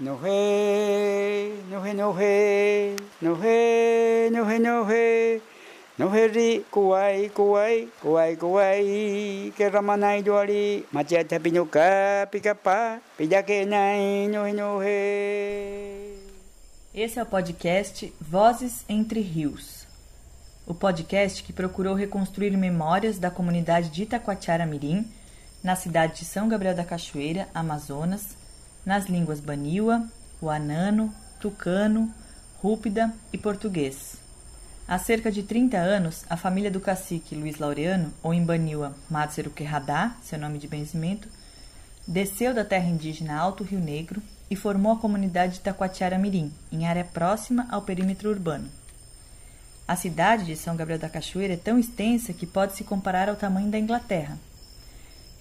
Nohe, nohe, nohe, nohe, nohe, nohe. Noheri, kuai, kuai, kuai, kuai, que ramanai doari, machata pinuka, pica-pá, pidaquenai, nohe, nohe. Esse é o podcast Vozes Entre Rios. O podcast que procurou reconstruir memórias da comunidade de Itacoatiara Mirim, na cidade de São Gabriel da Cachoeira, Amazonas, nas línguas Baniwa, Wanano, Tucano, Rúpida e Português. Há cerca de 30 anos, a família do cacique Luiz Laureano, ou em Baniwa Querradá, seu nome de benzimento, desceu da terra indígena Alto Rio Negro e formou a comunidade de Taquatiara Mirim, em área próxima ao perímetro urbano. A cidade de São Gabriel da Cachoeira é tão extensa que pode se comparar ao tamanho da Inglaterra.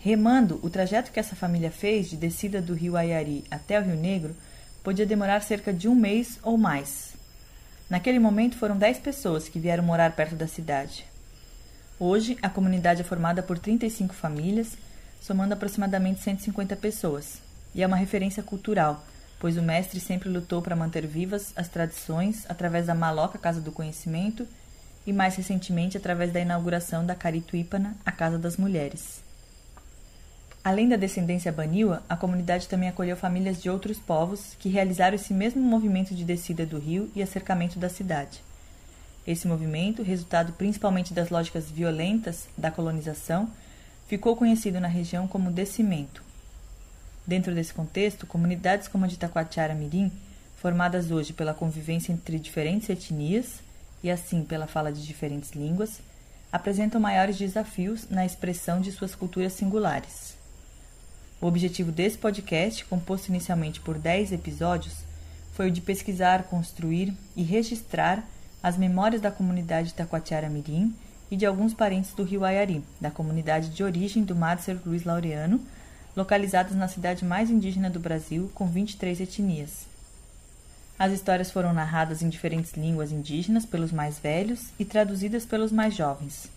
Remando, o trajeto que essa família fez de descida do rio Ayari até o Rio Negro podia demorar cerca de um mês ou mais. Naquele momento foram 10 pessoas que vieram morar perto da cidade. Hoje, a comunidade é formada por 35 famílias, somando aproximadamente 150 pessoas, e é uma referência cultural, pois o mestre sempre lutou para manter vivas as tradições através da Maloca Casa do Conhecimento e, mais recentemente, através da inauguração da Carituípana, a Casa das Mulheres. Além da descendência baniwa, a comunidade também acolheu famílias de outros povos que realizaram esse mesmo movimento de descida do rio e acercamento da cidade. Esse movimento, resultado principalmente das lógicas violentas da colonização, ficou conhecido na região como descimento. Dentro desse contexto, comunidades como a de Taquatiara Mirim, formadas hoje pela convivência entre diferentes etnias e assim pela fala de diferentes línguas, apresentam maiores desafios na expressão de suas culturas singulares. O objetivo desse podcast, composto inicialmente por 10 episódios, foi o de pesquisar, construir e registrar as memórias da comunidade Taquatiara Mirim e de alguns parentes do rio Ayari, da comunidade de origem do Márcio Luiz Laureano, localizados na cidade mais indígena do Brasil, com 23 etnias. As histórias foram narradas em diferentes línguas indígenas pelos mais velhos e traduzidas pelos mais jovens.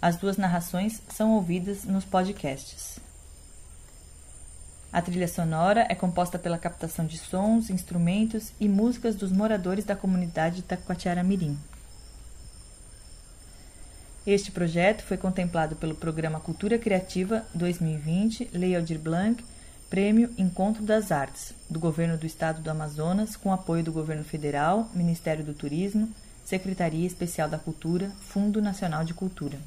As duas narrações são ouvidas nos podcasts. A trilha sonora é composta pela captação de sons, instrumentos e músicas dos moradores da comunidade de Taquatiara Mirim. Este projeto foi contemplado pelo Programa Cultura Criativa 2020 Lei Aldir Blanc, Prêmio Encontro das Artes, do Governo do Estado do Amazonas, com apoio do Governo Federal, Ministério do Turismo, Secretaria Especial da Cultura, Fundo Nacional de Cultura.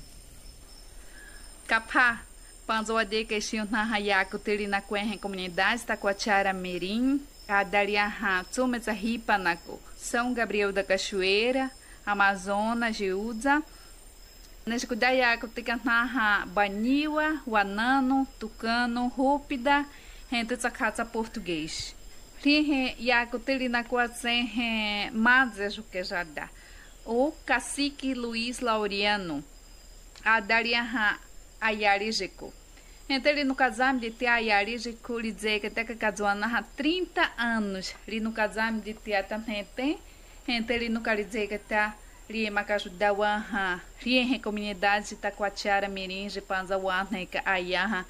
Capá Panzoade que xinho na hayaku tiri na comunidade Taquatiara Mirim, a Dariaha Tsumeza Ripanaco, São Gabriel da Cachoeira, Amazonas, Giúza, Nescudayaku Ticantaha Baniwa, Wanano, Tucano, Rúpida, Rente Tsakatsa Português. Rihe Yaku Tiri na Coazen Mazejo que já dá. O cacique Luiz Laureano, a Então, ele no casamento de ter Ayarijiko, ele dizer que até que cazuana há 30 anos, ele no casamento de também então ele no quer dizer que tá ele macaju da waha, ele em comunidade de Taquatiara Mirim, de Panza Wana, que ayaha,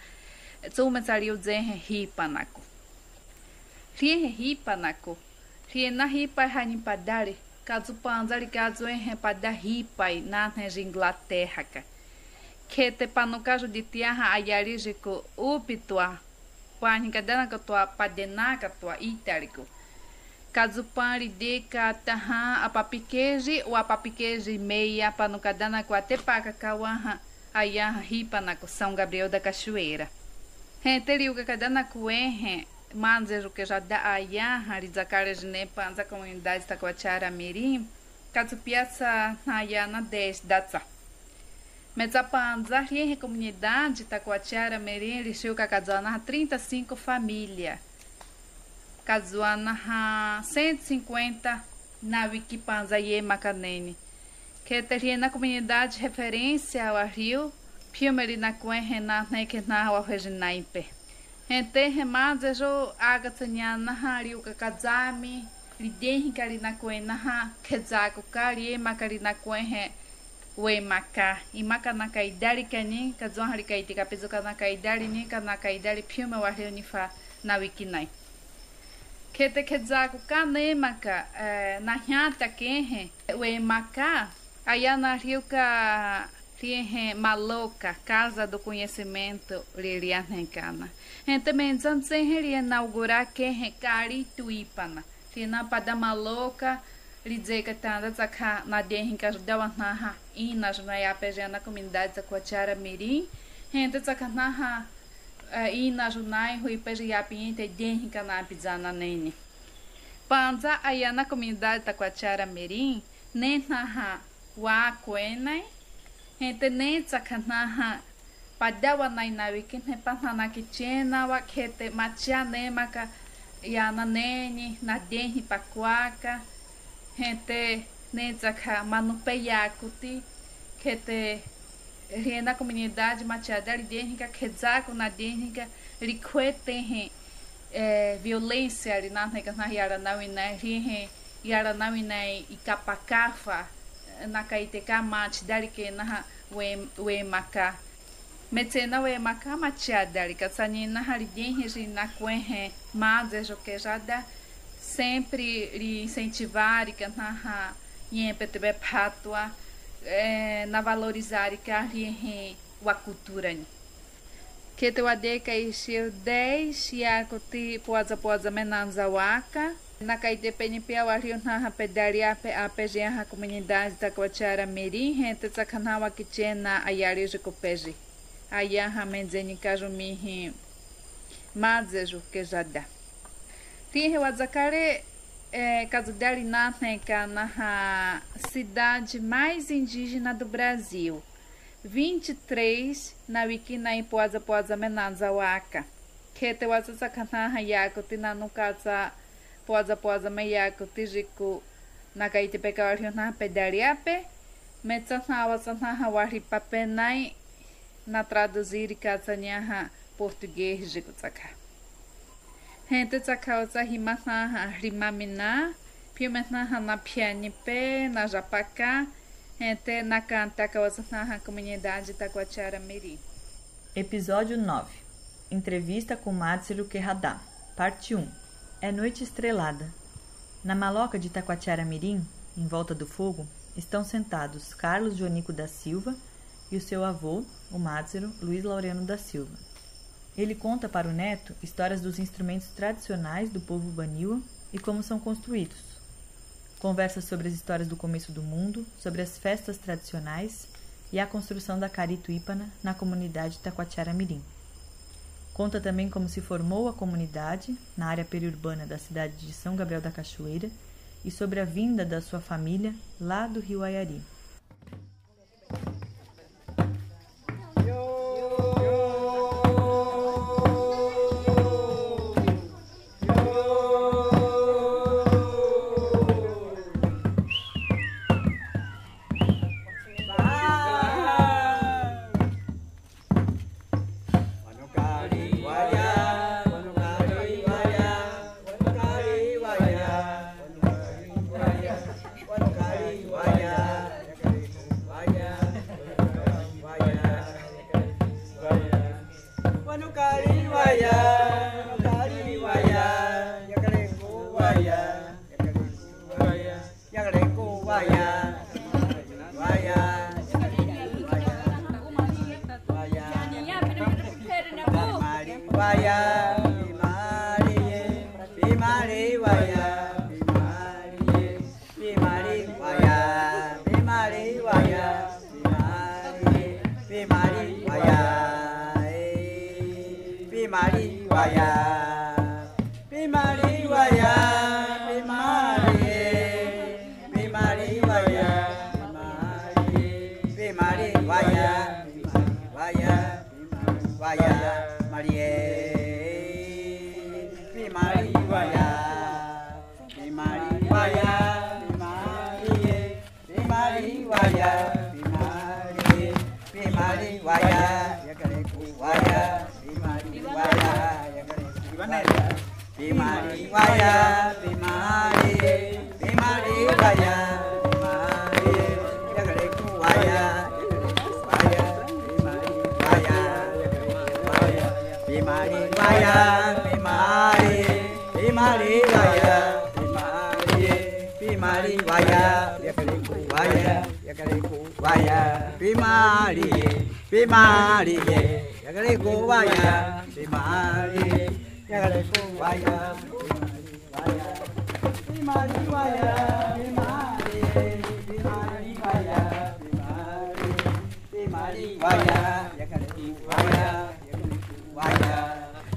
Tsuma saliu dizer ripanako. Ele ripanako. Ele na ripa hanim padare, caso panza ele caso em pada ripa na Inglaterra, que te panukajo di tiaha ayarijiko upitua panika dana katua padenaka tua itarico kazupari deka taha apapikeji o apapikeji meia panukadana com até paca kawaha ayaha na São Gabriel da Cachoeira. Renteriuga kadana kuenhe manzejo que já da ayaha rizakara jine panza comunidade taquachara mirim kazupiaça ayana 10 datsa. Metzapanza, em comunidade Taquatiara, Merim, Lixil, Cacazuana, 35 famílias. Cazuana, 150 na Wikipanza e Macanene. Que teria na comunidade referência ao rio, Piumeri na Cuen, Renan, Nequena, ao Reginaipe. Ente remaze jo agatsanyana hariu kakazami, lidem karina Cuen, na Kezaku, Kari, Macarina Cuen, we maka i maka na kai dari kani ka zon hari kai tika peso ka na kai dari ni ka na kai dari piu me wahre ni fa na wiki nai. Kete kezaku ka nemaka na hiata kehe. We maka aya na riuka riehe maloca casa do conhecimento lirianencana gente menzan sem inaugurar kehe kari tuipana tina pada maloca Lidzeka tanda tsaka na denhin ka dawa naha ina na comunidade Zaquatiara Mirim gente tsaka naha ina junai hui peja ya pinta denhin ka na pizana nene. Panza aí na comunidade Taquatiara Mirim nem naha wa kuenai gente nem tsaka naha padawa nai na wiki ne panana ki chena wa kete machia nemaka ya na nene na denhi pakuaka gente nenzaka manupeyakuti kete riena comunidade matiada lidênica quezaco na dênica riquetehe é, violência ali na nega na yara na wina rihe yara na wina e capacafa na caiteca mate dali que na we we maca metena we maca matiada ali casanina halidênica na sempre incentivar e cantar PTB patua na valorizar que a a cultura que te ade que isir 10 ya koti poza poza menanza waka na caite PNP ao rio na pedaria a PG a comunidade da Coachara Mirim gente tsakanawa que tena ayari de copeji aya hamenzeni kajumi mazejo que já dá Tinha o Azacare é, Casudeli Natneca na cidade mais indígena do Brasil. 23 na Wikina em Poza Poza Menanzawaka. Que te waza sakana yako tina no casa Poza Poza Mayako Tijiku na Kaite Pekawari na Pedariape. Metsana wasana hawari papenai na traduzir casa português de Kutsaka. Gente tsakauza rimana rimamina, piumena na pianipe, na japacá, gente na canta causa na comunidade Taquatiara Miri. Episódio 9. Entrevista com Matsuru Querradá. Parte 1. É noite estrelada. Na maloca de Taquatiara Mirim, em volta do fogo, estão sentados Carlos Joanico da Silva e o seu avô, o Matsuru Luiz Laureano da Silva. Ele conta para o neto histórias dos instrumentos tradicionais do povo baniwa e como são construídos. Conversa sobre as histórias do começo do mundo, sobre as festas tradicionais e a construção da Carito Ipana na comunidade Taquatiara Mirim. Conta também como se formou a comunidade na área periurbana da cidade de São Gabriel da Cachoeira e sobre a vinda da sua família lá do Rio Ayari. Bimari waya, bimari, bimari waya, bimari, yagare ku waya, waya, bimari waya, Amin. Bima Divaya, Bima Bima Divaya, Bima waya, Vaya, Vaya, Bima Divaya, Vaya, Bima Divaya, Bima Bima Divaya, Bima waya, Divaya, Jagadiku Vaya, Jagadiku Vaya, Bima ഞങ്ങളെ പൂവായ ഭീമാരി വായ ഭീമാരി ഭീമാരി വായ ഭീമാരി വായ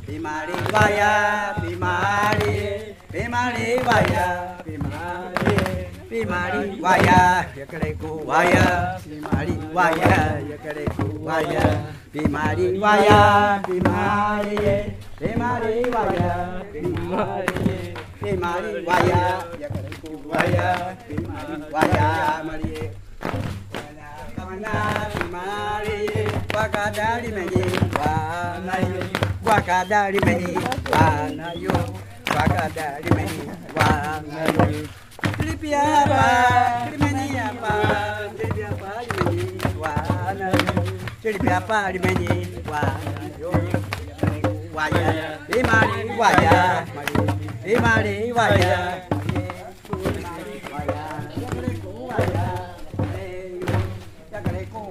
ഭീമാരി വായ ഭീമാരി ഭീമാരി വായ ഭീമാരി ഭീമാരി വായ എക്കടെ കൂവായ ഭീമാരി വായ എക്കടെ കൂവായ Bimari vaya, bimari, bimari vaya, bimari, bimari vaya, vaya, bimari vaya, mari, Bimari, wakadari meni, wanayo, wakadari meni, wanayo, wakadari meni, wanayo. Kripiapa, krimeniapa, kripiapa, meni, wanayo. Apa, menyi, wanayo. Waya, bimari, waya,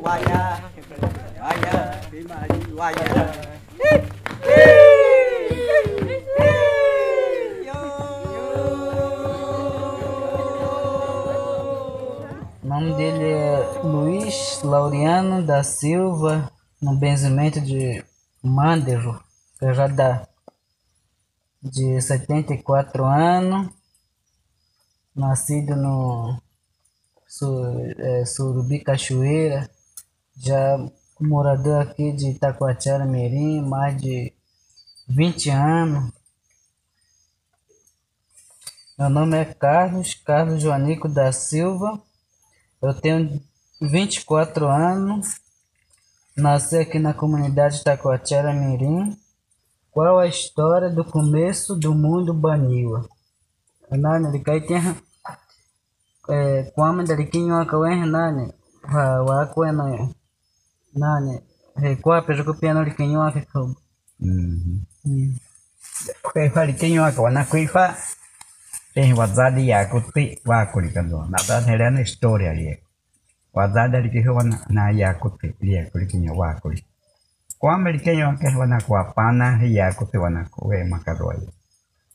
waya, waya, waya, nome dele é Luiz Laureano da Silva, no benzimento de Mandero, dá de 74 anos, nascido no é, Surubi Cachoeira, já morador aqui de Itacoatiara Mirim, mais de 20 anos. Meu nome é Carlos, Carlos Joanico da Silva. Eu tenho 24 anos. Nasci aqui na comunidade Itacoatiara Mirim. Qual a história do começo do mundo Baniwa? Nani likaitia eh kwama dalikinywa kawe nani wa wakwe na nani he kwa pero kupiano likinywa ke ko Kaifa likinywa kwa tem wazadi ya kuti wa kulikano Tehwazadi yakuti wakulikazona natanheliana historia lieko wazadi ali kiho na na ya kuti li ya kulikinya wa kuli kwa amerika yo ke wana kwa pana ya kuti wana ko we makaro ye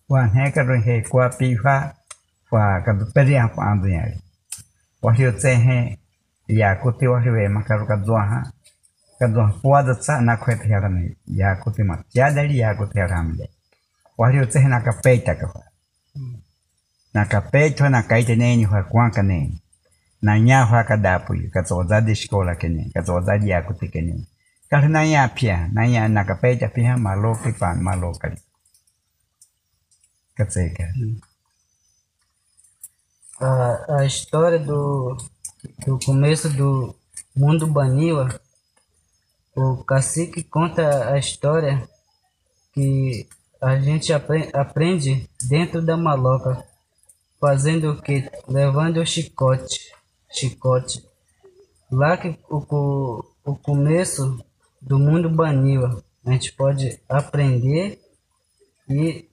wa ne ka ro he kwa piha wa ka pedi ha pa andu ya wa hi te he ya kuti wa he we makaro ka do ha ka do kwamba likenyo wakehewa na kuwapana yakuti ya makaroye wanhekarohe kuwapiha wakatuperia ya wahiyotsehe yakuti wahiwe makarokazoaha kazoha puwazatsa nakuhetehelana yakuti matiadali yakuti haramle wahiyotsehe ka na nya kwa kadapu ka tsoza di shkola kene ka tsoza di ya kuti kene ka na ya pia na na kapeita pia maloki pa malokali ka tseka a, a história do, do começo do mundo Baniwa, o cacique conta a história que a gente apre- aprende dentro da maloca, fazendo o que? Levando o chicote, chicote. Lá que o, o começo do mundo Baniwa, a gente pode aprender e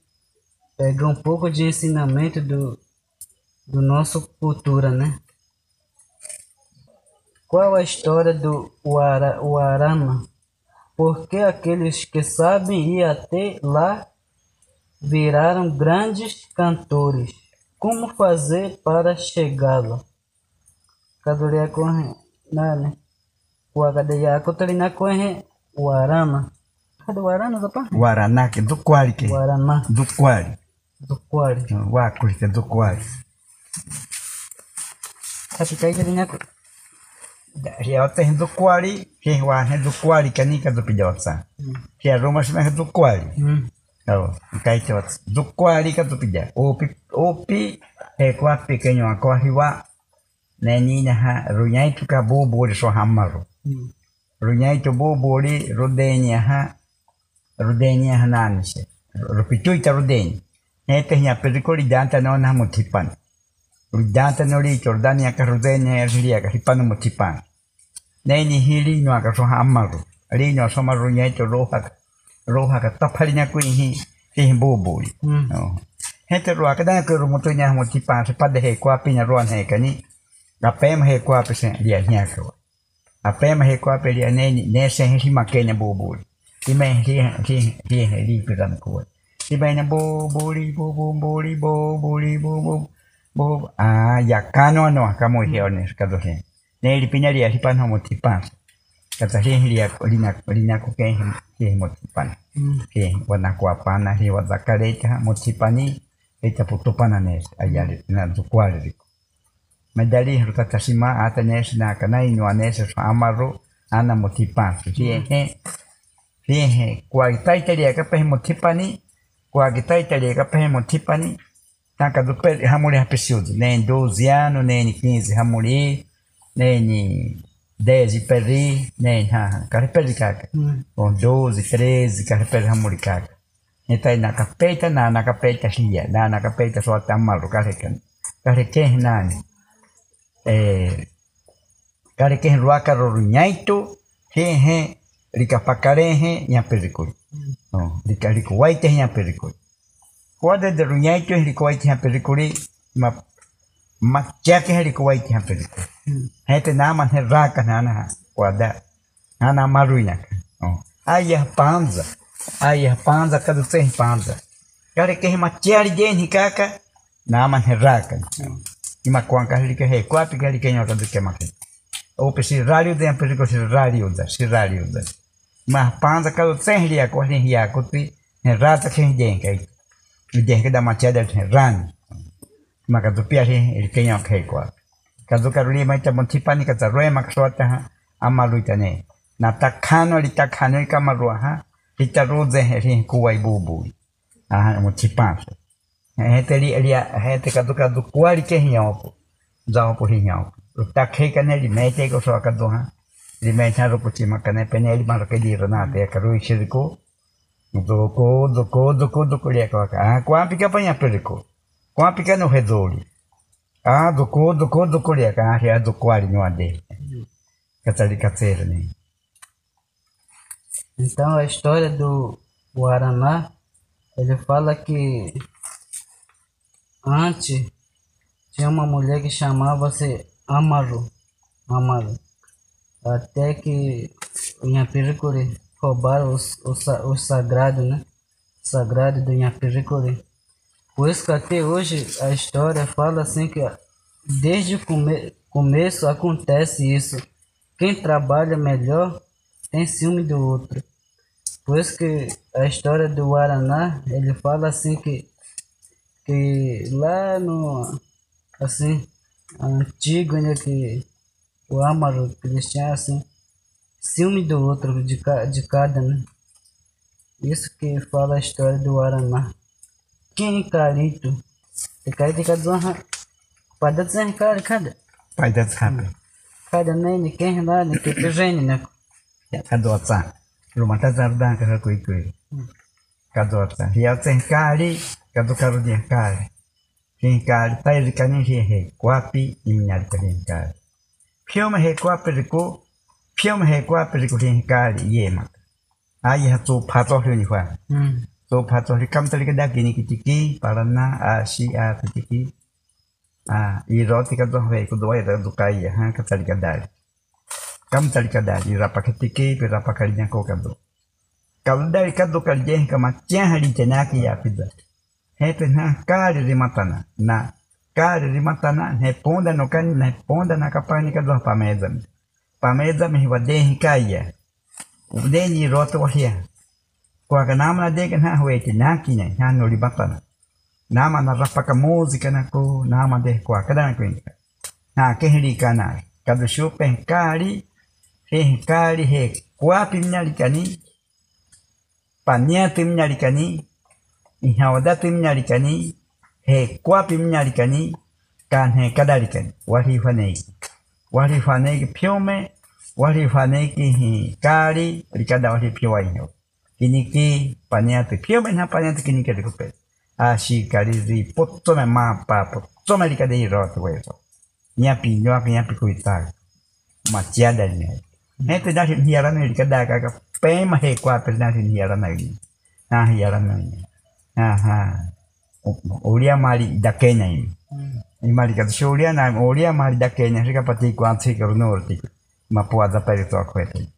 pegar um pouco de ensinamento do, do nosso cultura, né? Qual a história do Uara, Uarama? Por que aqueles que sabem ir até lá viraram grandes cantores? Como fazer para chegá-lá? Kadoria corre, nane. Uagadeia kotorina corre, Uarama. Cadê o Uarama, rapaz? waranake do kwali ke Uarama, do kwali do Quari. wa kuli ke do kwali Katika ile nyako. Ria te do kwali ke wa he do kwali kanika do pidotsa ke roma shme do kwali Hum. Oh, kai te wats. Do kwali ka do pidja. Opi opi e kwa pequeno a kwa hiwa. Neni na ha runyai tu ka bobo de so hamaru. Hum. Runyai tu bobo de rodeni ha rodeni ha nanse. Rupitu ita rodeni. Ne te nya pericoli danta no na mutipan. Danta no ri jordani ka rodeni ria ka hipano mutipan. Neni hili no ka so hamaru. Ri no so maru nyai tu roha roha ka tapali nya kuin hi hi bobo. Hum. Oh. Gente rua que dan ke rumo tu nya mo ti pa se pa de he kwa pi nya ruan he ka ni. Ga pe ma he kwa pe se dia nya ka. A pe ma he kwa pe dia ne ni ne se he si ma ke nya bo bo. Ti me ti ti ti he li pe ran ko. Ti me nya bo bo li bo bo bo li bo bo li bo bo. Bo ah ya ka no no ka mo he ones ka do he. Ne li pinya dia si pa no mo ti pa. Kata he dia lina lina ko ke he mo ti pa. Ke wana kwa pana he wa zakare ta mo ti pa ni eta putopana nes ayari na zukwari riko. Medali rutata sima ata nes na kanai no anes so amaru ana motipan. Si he si he kwa gitai tari ka pe motipani kwa gitai tari ka pe motipani taka do pe hamuri hapesiudo nem 12 anos nem 15 hamuri nem 10 peri nem ha kare peri kaka. Bom 12 13 kare peri hamuri kaka. Eta na kapeta na na kapeta sia na na kapeta so tamaru kare kan kare ke nani. Eh kare ke ruaka rorunyaito he he rika pakarehe nya perikuri no rika rika waite nya perikuri Kuada de runyaito rika waite nya perikuri ma ma chake rika waite nya perikuri hete na man he raka na na kuada na na maruina oh ayah panza ayah panza kadu tsen panza kare ke ma chiari deni kaka na man he raka ima kuanka rika he kwapi kare ke nyota duke ma o pe si radio de amperico si radio da si radio da ma panza kadu tsen ria ko ni ria ko ti he rata ke den ni den ke da ma chiada he ran ma kadu pia he el ke nyota he kwa kazukarulie maita monchipani katsarue makasuata ha amaluitane natakhano litakhanoi kamarua ha litarudze ri kuwai bubui aha mochipanso hete li lia hete katukatu kuali ke hiyaopo zaopo hiyaopo takhe kane limete ko so akadu ha limete ro puchima kane pene li maro ke diro na te karu shirko doko doko doko doko lia ko ka kwa pika panya periko kwa pika no hedoli redoli. Ah, doko doko doko li ka ah ya doko ali no ade. Katali katsere ne. Então a história do Guaraná, ele fala que antes tinha uma mulher que chamava-se Amaru. Amaru. Até que o Nhapiricuri roubaram os, os, sa- os sagrados, né? Sagrado do Nhapiricuri. Por isso que até hoje a história fala assim que desde o come começo acontece isso. Quem trabalha melhor tem ciúme do outro. Por isso que a história do Guaraná, ele fala assim que, que lá no assim, antigo, né, que o Amaro, tinham assim, ciúme do outro, de, ca- de cada, né? Isso que fala a história do Guaraná. Quem é carito? Te carito cada zonra. Pada tzen cara cada. Pai da tsapa. Cada nem quem lá, né, que que gene, né? kadota rumata zardan ka kui kui kadota hiya tsen kali kadu karu dia kali tin kali tai kani hi he kwapi inyal kali kali pyo ma he ri ko pyo ma he kwapi ri ko tin kali ye ma ai ha tu phato ri ni Hum. tu phato ri kam tali ka da kini kitiki parana a si a kitiki. A i roti ka do he ku do ai da du kai ha ka tali ka dali kam tali ka dali rapa ka tiki pe rapa ka nya ko ka do kal dali ka do ka je ka ma tia hari tena ki ya pida he pe na kari ri matana na kari ri matana he ponda no kan na ponda na ka pani ka do pa meza pa meza mi wa de hi kaya u de ni roto wa hia kwa ka nama na de ka na we ti na ki ne na no ri matana nama na rapa ka música na ko nama de kwa ka dan ko na ke hiri kana. Ka do shupe kari he kari he kwa pimnyali kani pania pimnyali kani ihawada pimnyali kani he kwa pimnyali kani kan he kadari kani. Wari fanei wari fanei pyome wari fanei ki hi kari rikada wari pyowa inyo kiniki pania te pyome na pania te kiniki rikupe ashi kari ri potto me mapa potto me rikade iroto weso nyapi nyapi nyapi kuitar machiada ni Nete dasi hiara ni kada ka pema he kwa pe dasi hiara na ni. Na hiara na ni. Ha ha. ulia mali da Kenya ini. Imali ka so ulia na ulia mali da Kenya rika pati kwa tsika norte. Mapua da pere to akwete. Wasa, he te da nese rika da kura pai den ke tinese. Rika da na melancia, rika da na tomate, rika da na na yo rumu da pe, rika da na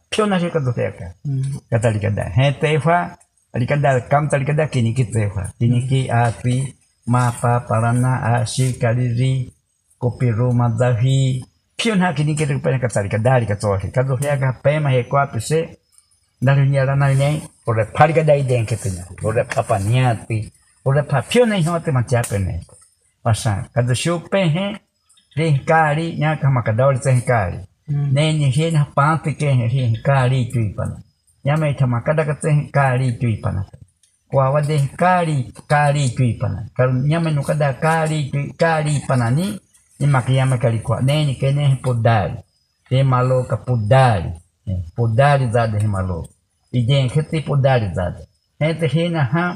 piona ke to teka kata likada hete fa likada kam talikada kini kite fa kini hmm. ki api mapa parana ashi kaliri kopiru madahi. Piona kini kite pena kata likada likato ke kado ya ka pema he ko api se dari ni ala nai nei ore parika dai den ke tena ore papa niati ore pa piona hi hote mate apene pasa kado shupe he Rihkari, nyaka makadawal teh kari. Tuipana. Karu nya me no kada kari kari pana ni, ni makiyama kali kwa. Nenye ke ne podari. Te maloka podari. Podari zada he maloka. Iden kete podari zada. Hente he na ha,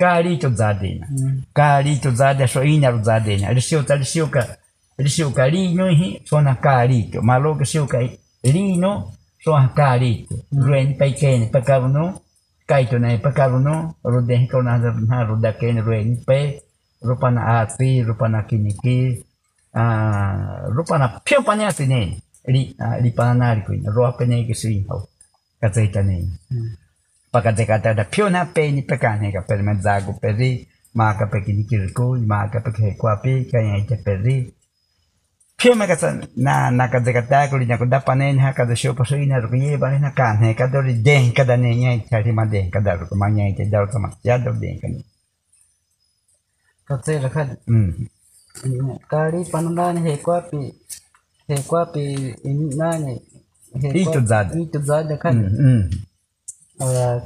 Karito zadena. Karito zade so inaru zadena. Risiuka Risiu cariño y son acarito. Malo que siu cariño son acarito. Ruen pei para no. Kaito na ipakaruno, ruden ko na rudaken ruen pe, rupa na ati, rupa na kiniki, rupa na pio pa niya tine, li, li pananari ko yun, hau pa niya kisuin ho, kataita niya. Pagkatekata da pio na pe ni pekane ka, pero mendago peri, maka pekinikirko, maka pekikwapi, kanya ite peri, pio me kasa na na ka zekata ko linya ko da panen ha ka da sho paso ina ro ye ba na kan he ka do ri den ka da ne nya ita ri ma den ka da ro ma nya ite da ro ma ya do den ka ni Katse rakha mm kari panandani he kwapi he kwapi nani he Ito kwapi- zada. Ito zada kan. mm mm Ah,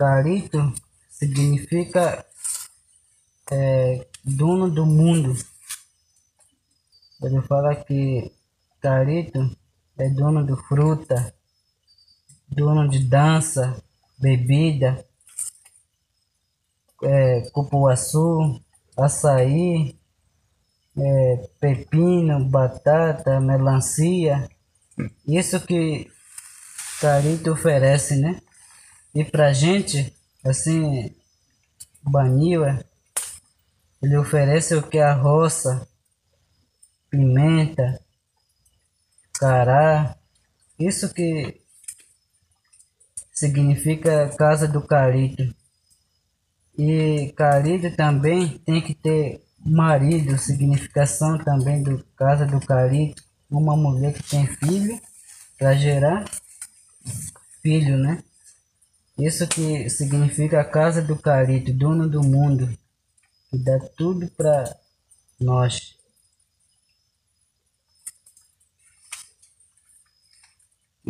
Carito significa é, dono do mundo. Ele fala que Carito é dono de fruta, dono de dança, bebida, é, cupuaçu, açaí, é, pepino, batata, melancia. Isso que Carito oferece, né? E pra gente, assim, Baniwa, ele oferece o que a roça, pimenta, cará, isso que significa casa do Carito. E Carito também tem que ter marido, significação também do casa do Carito, uma mulher que tem filho para gerar filho, né? Isso que significa a casa do Carito, dono do mundo, que dá tudo para nós.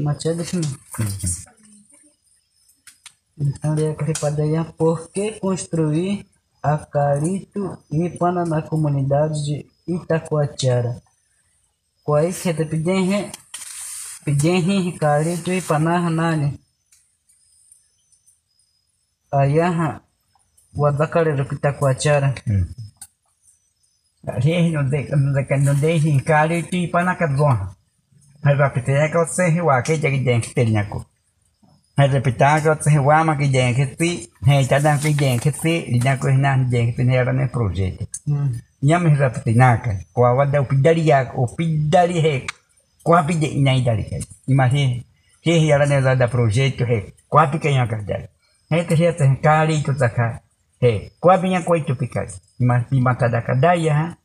Machado Então, ele é por que construir a Carito Ipana na comunidade de Itacoatiara? Kwa hii kete pijenhe pijenhe Carito Ipana nani? Ayaha wadakalero Itacoatiara. Rihi no de no de no de hinkari ti pana ka zonha. Hai rapite ya ka se hiwa ke jagi den ke tel nyako. Hai rapita ka se hiwa ma ke den ke ti hai ta dan ke den ke ti li nyako hina den ke ne era ne projeto. Mm. Nyam rapite naka kwa wada upidari ya upidari he kwa pide inai dari ke. Imagine ke hi era ne da projeto he kwa pike nya ka dari. Hai te he te hinkari to zaka. He kwa binya kwa itu pikai. Imagine matada kadaya ha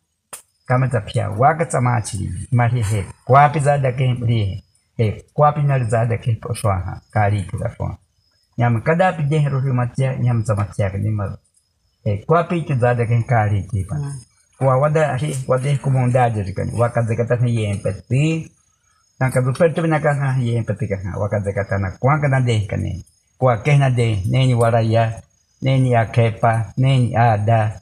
kama ta pia waga tsama chiri mari he kwapi za da ke ri he kwapi na za da ke po swa kari ke da swa nyam kada pi de ro matya nyam tsama tya ke ni mar he kwapi ke za da ke kari ke pa kwa wada hi wada comunidade de kan waka de kata ni yen peti na ka super tu na ka ha yen peti ka waka de kata na kwa ka na de ka ne kwa ke na de ne ni waraya ne ni akepa ne ni ada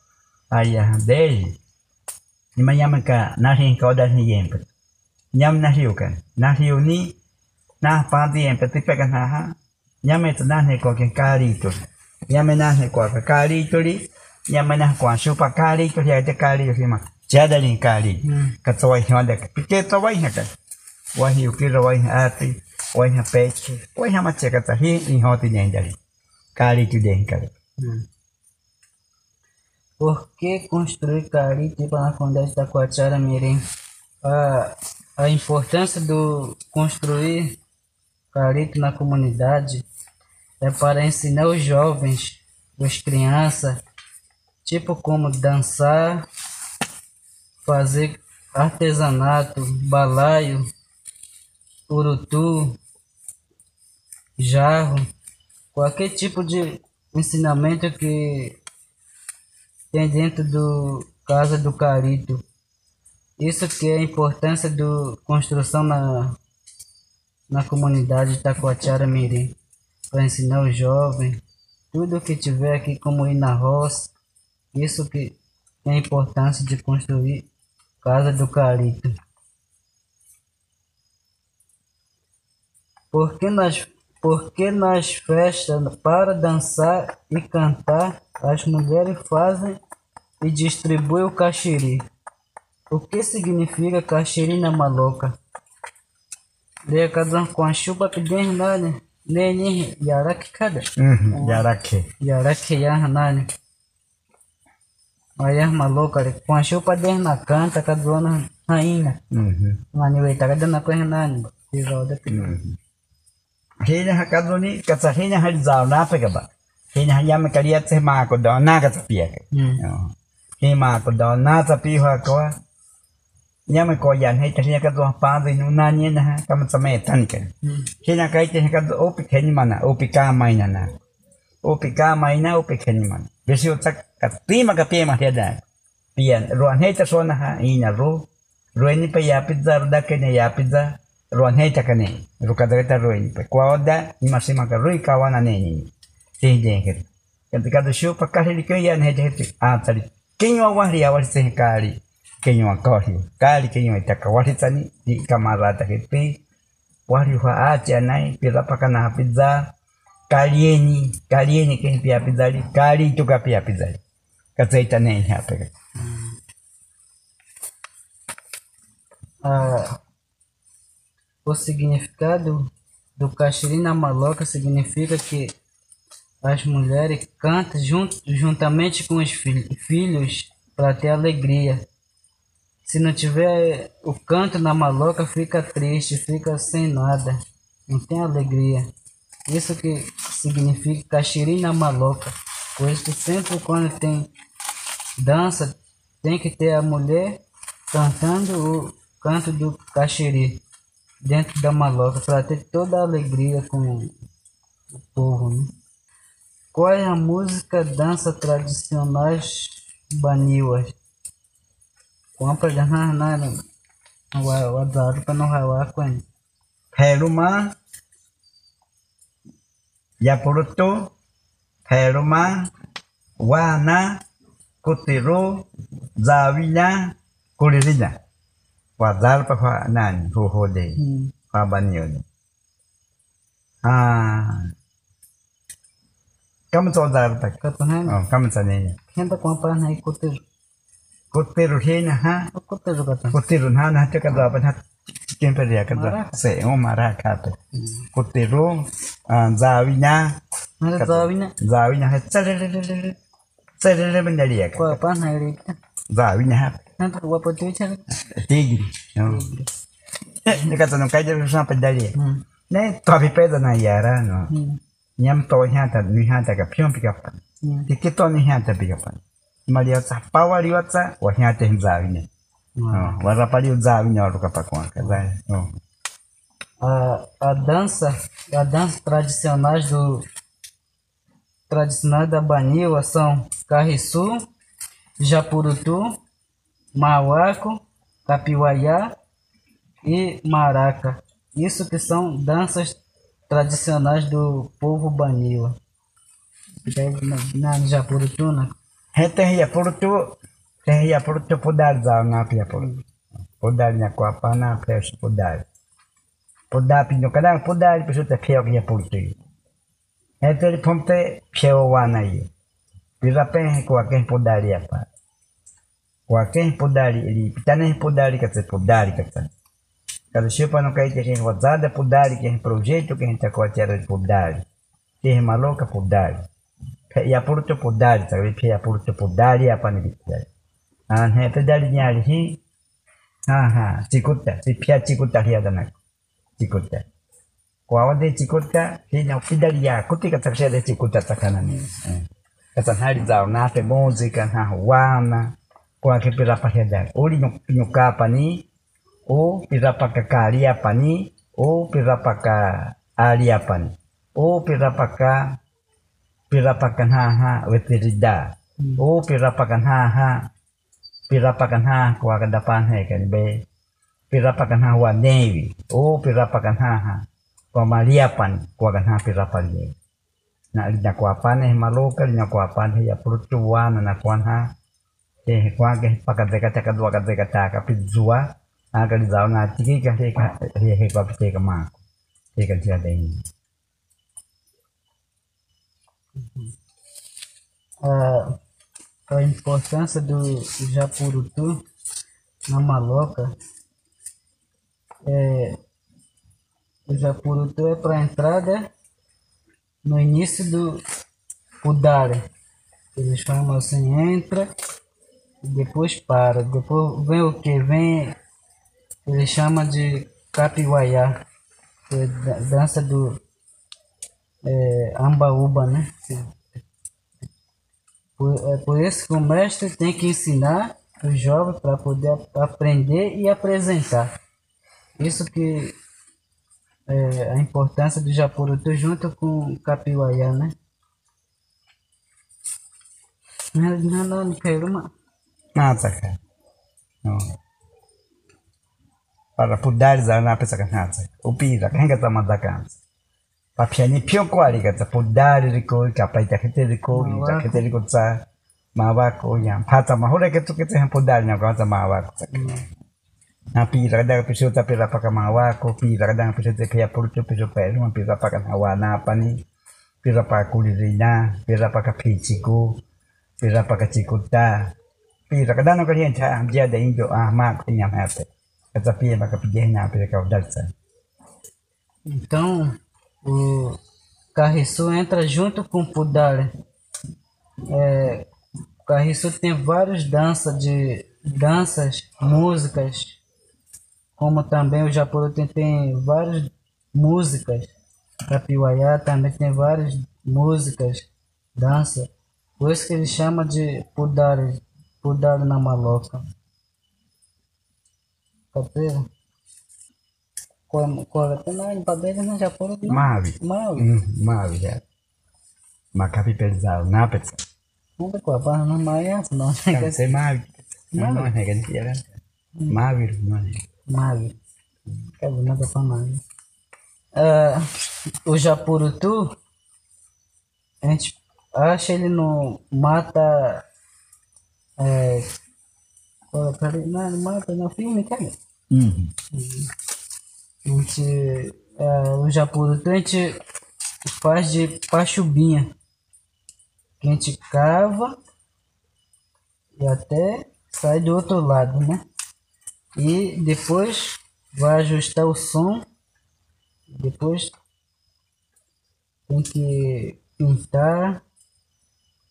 aya de ni mayama ka na hin ka da ni yempe. Nyam na hiu kan na hiu ni na pa di yempe. Ti pe ka na ha nyame ta na ne ko ke kali to nyame na ne ko ka kali to li nyame na ko shu pa kali to ya te kali yo ma cha da ni kali ka to wai ha da pi ke to wai ha ka. Wa hiu ki ro wai ha ti wai ha pe che wai ha ma che ka ta hi ni ho ti nyen da li kali tu de kali Por que construir carito para na comunidade da Coatiara Mirim? A, a importância do construir carito na comunidade é para ensinar os jovens, as crianças, tipo como dançar, fazer artesanato, balaio, urutu, jarro, qualquer tipo de ensinamento que tem dentro do Casa do Carito. Isso que é a importância da construção na, na comunidade de Taquatiara Mirim. Para ensinar os jovens, tudo que tiver aqui como ir na roça. Isso que é a importância de construir Casa do Carito. Porque nas, porque nas festas, para dançar e cantar, as mulheres fazem e distribuem o caxiri. O que significa caxiri na maloca? Um com a chupa pedindo nada. Nene, yaraki kada. mhm jarake Yaraki yahanani. Aí as malocas, com a chupa dentro na canta, cada dona rainha. mhm Mani, wei, tá cada na coisa nani. E roda pedindo. hina hakadoni kata hina halizao na pega ba hina hayama kalia te ma ko do na kata pia ke Hum. he ma ko do na ta pi ha ko nyama ko yan he te ka do pa de nu na ni na kam ta me tan ke hina kai te ka do opi ke ni mana opi ka mai na na opi ka mai na opi ke ni mana besi o tak ka pi ma ka pi ma he da pian ruan he ta so na ha ina ro Rueni pa ya pizza da ke ne ya pizza ruan he ta kane ru ka da ta rueni pa kwa oda ni masima ka rui ka wana ne ni te de ke kan ka do shu pa ka ri ke ya ne je te a ta ri kenyo wa ri awari se ka ri kenyo wa ka ri ka ri kenyo ta ka wa ri ta ni di kamarata ke pe wa ri wa a cha nai pila pa kana pizza kalieni kalieni ke pia pizza ri kali tu ka pia pizza ri ka tsaita ne ha pe ka Ah, o significado do caxiri na maloca significa que as mulheres cantam junto, juntamente com os fil- filhos para ter alegria. Se não tiver o canto na maloca, fica triste, fica sem nada, não tem alegria. Isso que significa caxiri na maloca, pois que sempre quando tem dança, tem que ter a mulher cantando o canto do caxiri dentro da maloca para ter toda a alegria com o povo. Né? Qual é a música dança tradicionais baniwas? Compra de nada, o azar para não ralar com ele. Peruma Yapuruto Peruma Wana Kutiru Zawina Kuririna Wazal pa kwa nani huhode Hum. kwa banyo Ah Kamu to dar pa Kapahan, Oh kamu sa niya kenta compra na ikutir. Kutiru hina ha Ikutir kata. Kutiru na na te kada pa na Chicken pa dia kada Maraka. Se o maraka pa Kutiru Zawina Nada sabe né? Zawinya ha tsarere tsarere bendali ya Qual apa na ele? Zawinya ha Nada o apa tu cari. tigre. No. Ni kata no kai de sa pedali. Hum. Ne to bi peda mzawinya. Oh. Oh. A, a dança, a dança tradicionais do tradicionais da Baniwa são Carriçu, Japurutu, Mauaco, Capiuaiá e Maraca. Isso que são danças tradicionais do povo Baniwa. Deve na, na Japurutu, né? Hete hiya purutu, te hiya purutu podar za na pia purutu. Podar nya kwa pana pes podar. Podar pinyo kadang podar pesu te pia hiya purutu. Hete ri pomte pia wana hiya. Pira pen kwa ken podar ya pa. Kwa ken podar ili pitane podar katse podar katse. Kada chupa no kai te wazada podar que projeto que a gente acuatera de podar. Tem maloca podar. ya purto podari sabe? Pia purto podari apa ni bicara an he pedali nyali hi ha ha cikuta si pia cikuta hi ada nak cikuta kwa wade cikuta hi nya pedali ya kuti kata sia de cikuta takana ni kata hali zao na te música ha wana kwa ke pira pa heda uli nyuka apa ni o pira pa kakari apa ni? o pira pa ka ali apa ni o pira pa ka pirapakan haha wetirida o pirapakan haha pirapakan ha kwa kadapan he kan be. Pirapakan ha wa nevi o pirapakan haha kwa maliapan kwa kan ha pirapan ye na lina kwa pane maloka lina kwa pane ya prutuwana na kwa ha te kwa ke pakadeka taka dua kadeka taka pizua aga lizao na tiki ka he ka he he kwa pite ka mako te ka tia dei a, importância do Japurutu na maloca é o Japurutu é para entrada no início do Pudare. Eles chamam assim, entra depois para. Depois vem o que? Vem, eles chamam de Capiuaiá, que é da- dança do é, Ambaúba, né? Por, é por isso que o mestre tem que ensinar os jovens para poder ap- aprender e apresentar. Isso que é a importância do Japurutu junto com o Capiuaiá, né? Não, não, não, não quero uma. Nasa ka. No. para pudar za na parapuddalizalana pesakanthansa upira kangatsa ta kete phyokwalika ta kete itakheteliko tsa mava ko ya pa ta nyamphatsa mahureketsuketseha puddali nyakwatsa mavako mm. pudar na pira kadang pisota pira pa ka paka mawako pira kadang pisota pia pulto pa pelu pira pa kanhansa wa na pa ni pira pa paka kulirina pira pa ka paka pichiku pira pa paka cikuta pira kadang no kalian cha amjia de injo ah ma kunya mape kata pia paka pia na pira ka dalsa Então, o Carriçu entra junto com o Pudare. É, o Carriçu tem várias danças de danças, músicas, como também o Japurutu tem várias músicas. Capiuaiá também tem várias músicas, dança. Por isso que ele chama de Pudare, Pudare na maloca. Qual, não, não, Japurutu não. mavi Maui. mm mavi ya makapi pelzao na pesa Não dá com a barra na maia, não. kan se mavi no ne kan dia kan mavi ne Maio. Quero nada pra Maio. Ah, o Japurutu, a gente acha ele no mata. É, não mata no filme, cara. mm A gente, é, o Japurutu a gente faz de pachubinha. Que a gente cava e até sai do outro lado, né? E depois vai ajustar o som. Depois tem que pintar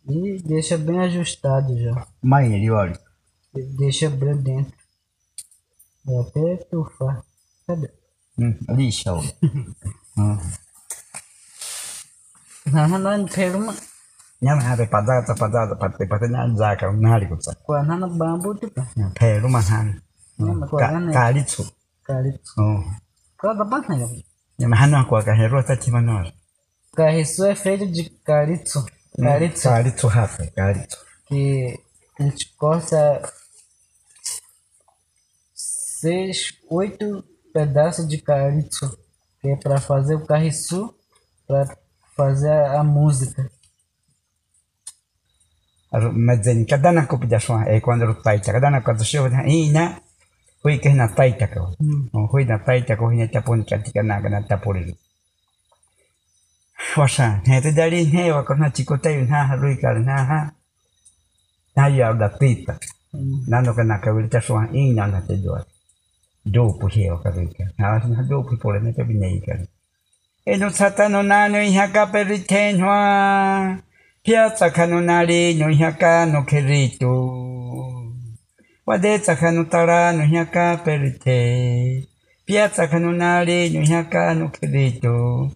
e deixa bem ajustado já. wali E Deixa bem dentro. E até tufar. Cadê? mm li shau mm Não, não, não quero uma. nyama habe padata padata pate pate na zaka nari kutsa kwa nana bambu tipo pelu mahani Nyama kwa gani? kalitsu kali oh kwa bana ya nyama hano kwa kahero tati manor carriço é feito de calypso. Calypso. kalitsu hafe kalitsu que a gente corta seis, oito pedaços de calypso, que é para fazer o carriço, para fazer a, a música. madzeni kadana ko pida shwa e quando ro taita kadana ko to shwa na ina hui ke na taita oh hui na taita ko hina tapon katika na kana tapori washa ne te dali ne wa ko na chiko tai na harui kar na ha na ya da tita na no kana ka wilta shwa ina na te do do pu he o ka rika na na do pu pole ne te binai ka e no satano na no ihaka peritenwa Piazza canonale no hiaka no kerito. Wadetsa canutara no hiaka perite. Piazza canonale no hiaka no kerito.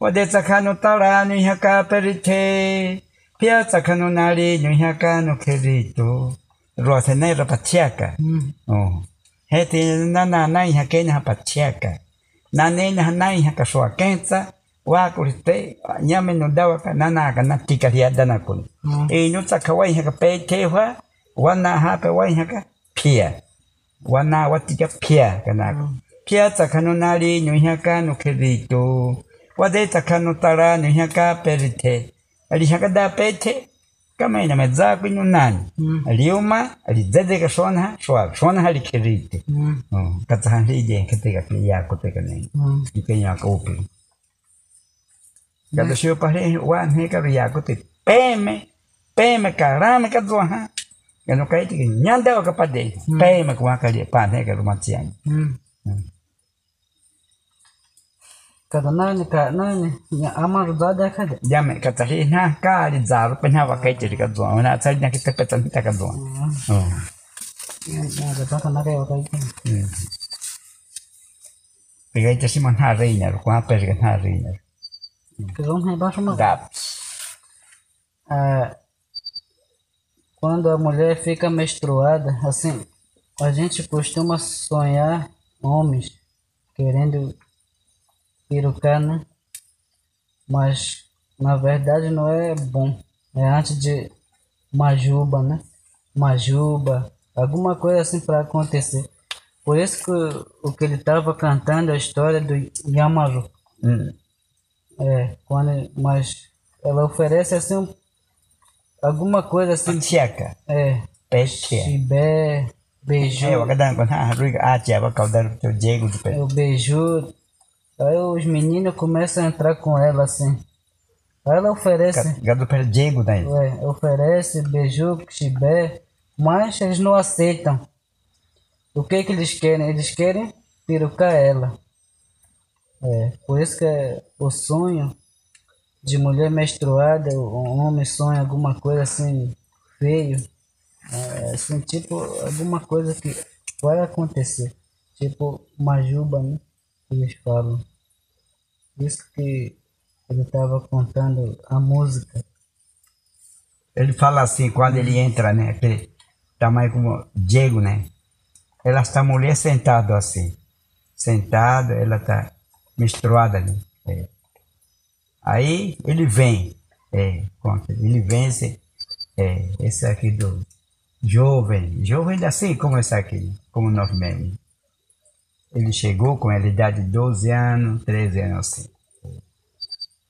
Wadetsa canutara no hiaka perite. Piazza canonale no hiaka no kerito. Rosenera pachiaka. Oh. Hete nana nai hakena pachiaka. Nane na nai hakashwa kensa. wa kurite nyame no dawa ka nana ka na tika ria dana kun e no ta ka wai ha pe te wa wana ha pe wai ha ka pia. Wana watika pia kana pia ta ka no nari no ha ka no kerito. Wa de ta ka no tara no ha ka perite ali ha kama ina kamaina kwenye nani mm. liuma lizeze kashona shwa shona hali kirite mm. mm. um, katsaha ndijenke teka piyako teka nini mm. ikenyaka upi mm. kadoshiyo pale wanhekaru ya te peme peme karame kadzoha kano kaiti nyanda wakapade mm. peme kuwakalie panhekaru matsiani mm. mm. Ka rumatsian. Cada nani, cada nani, ama rudada cada. Jame ka tahi na ka ri zaru pe na wa kai ti ka zo na tsai na ki te pe tan ta ka zo. Oh. Nada, toca nada eu caí. Pegai te simon ha reina ko ha pe ka ha reina. Que vamos embaixo uma. Gaps. Quando a mulher fica menstruada, assim, a gente costuma sonhar homens querendo perucar, né? Mas na verdade não é bom. É antes de majuba, né? Majuba, alguma coisa assim para acontecer. Por isso que o- o que ele estava cantando a história do Yamaru. Hum. É, quando, mas ela oferece assim um- alguma coisa assim, Tcheca. é, Pe che. chibé, beiju, É, wa ka dan ko ha ri ka a che wa ka dar to jego de pe. é, o beiju. Aí os meninos começam a entrar com ela assim. Aí ela oferece, Ga do per jego dai. é, oferece beiju, chibé, mas eles não aceitam. O que que eles querem? Eles querem perucar ela. É, por isso que é o sonho de mulher menstruada, o homem sonha alguma coisa assim feio, é, assim, tipo alguma coisa que vai acontecer, tipo majuba, né? Eles falam. Isso que ele estava contando a música. Ele fala assim, quando ele entra, né? Aquele tamanho como Diego, né? Ela está mulher sentada assim. Sentada, ela está misturada ali. é. Aí ele vem. É, conta, ele vence. É, esse aqui do jovem. Jovem assim como esse aqui, como nós mesmos. Ele chegou com a idade de 12 anos, 13 anos assim.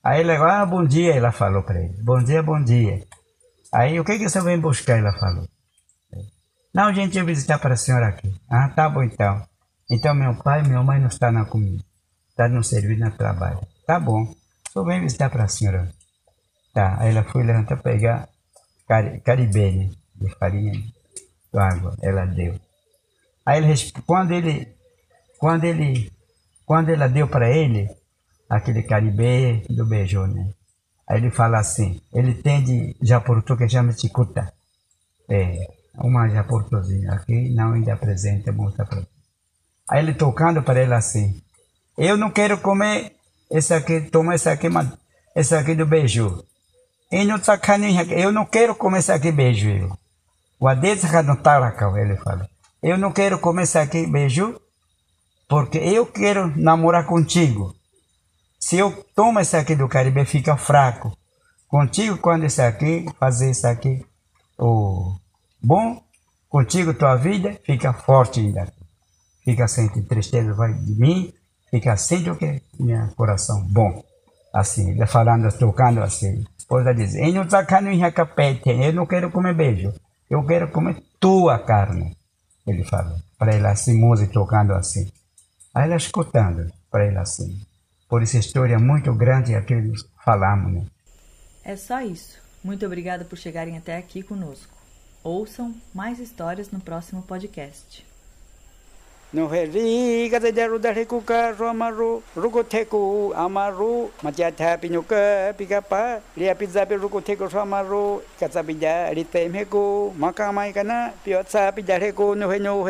Aí ele, ah, bom dia, ela falou para ele. Bom dia, bom dia. Aí, o que, que você vem buscar? Ela falou. Não, gente, eu visitar para a senhora aqui. Ah, tá bom então. Então, meu pai e minha mãe não estão na comida. Está no serviço, no trabalho. Tá bom. Só vem visitar para a senhora. Tá. Aí ela foi levantar pegar cari caribé, né? De farinha de água. Ela deu. Aí ele, quando ele, quando ele, quando ela deu para ele, aquele caribé do beijou, né? Aí ele fala assim, ele tem de Japortu que chama Chicuta. É, uma Japortuzinha aqui, não ainda apresenta, mostra para Aí ele tocando para ele assim, eu não quero comer esse aqui, toma esse aqui, esse aqui do sacaninha, eu não quero começar aqui beijo. O adesa no taracão, ele fala. Eu não quero começar aqui beijo, porque eu quero namorar contigo. Se eu tomo esse aqui do Caribe, fica fraco. Contigo, quando esse aqui, fazer isso aqui, o bom, contigo tua vida fica forte ainda. Fica sem tristeza, vai de mim, fica assim do que meu coração bom. Assim, ele falando, tocando assim. A esposa diz, capete, eu não quero comer beijo, eu quero comer tua carne. Ele fala, para ela assim, música tocando assim. Aí ela escutando para ele assim. Por essa história muito grande que falamos, né? É só isso. Muito obrigada por chegarem até aqui conosco. Ouçam mais histórias no próximo podcast. No heri kata jaru dari kuka romaru amaru lia romaru makamai kana piotsa no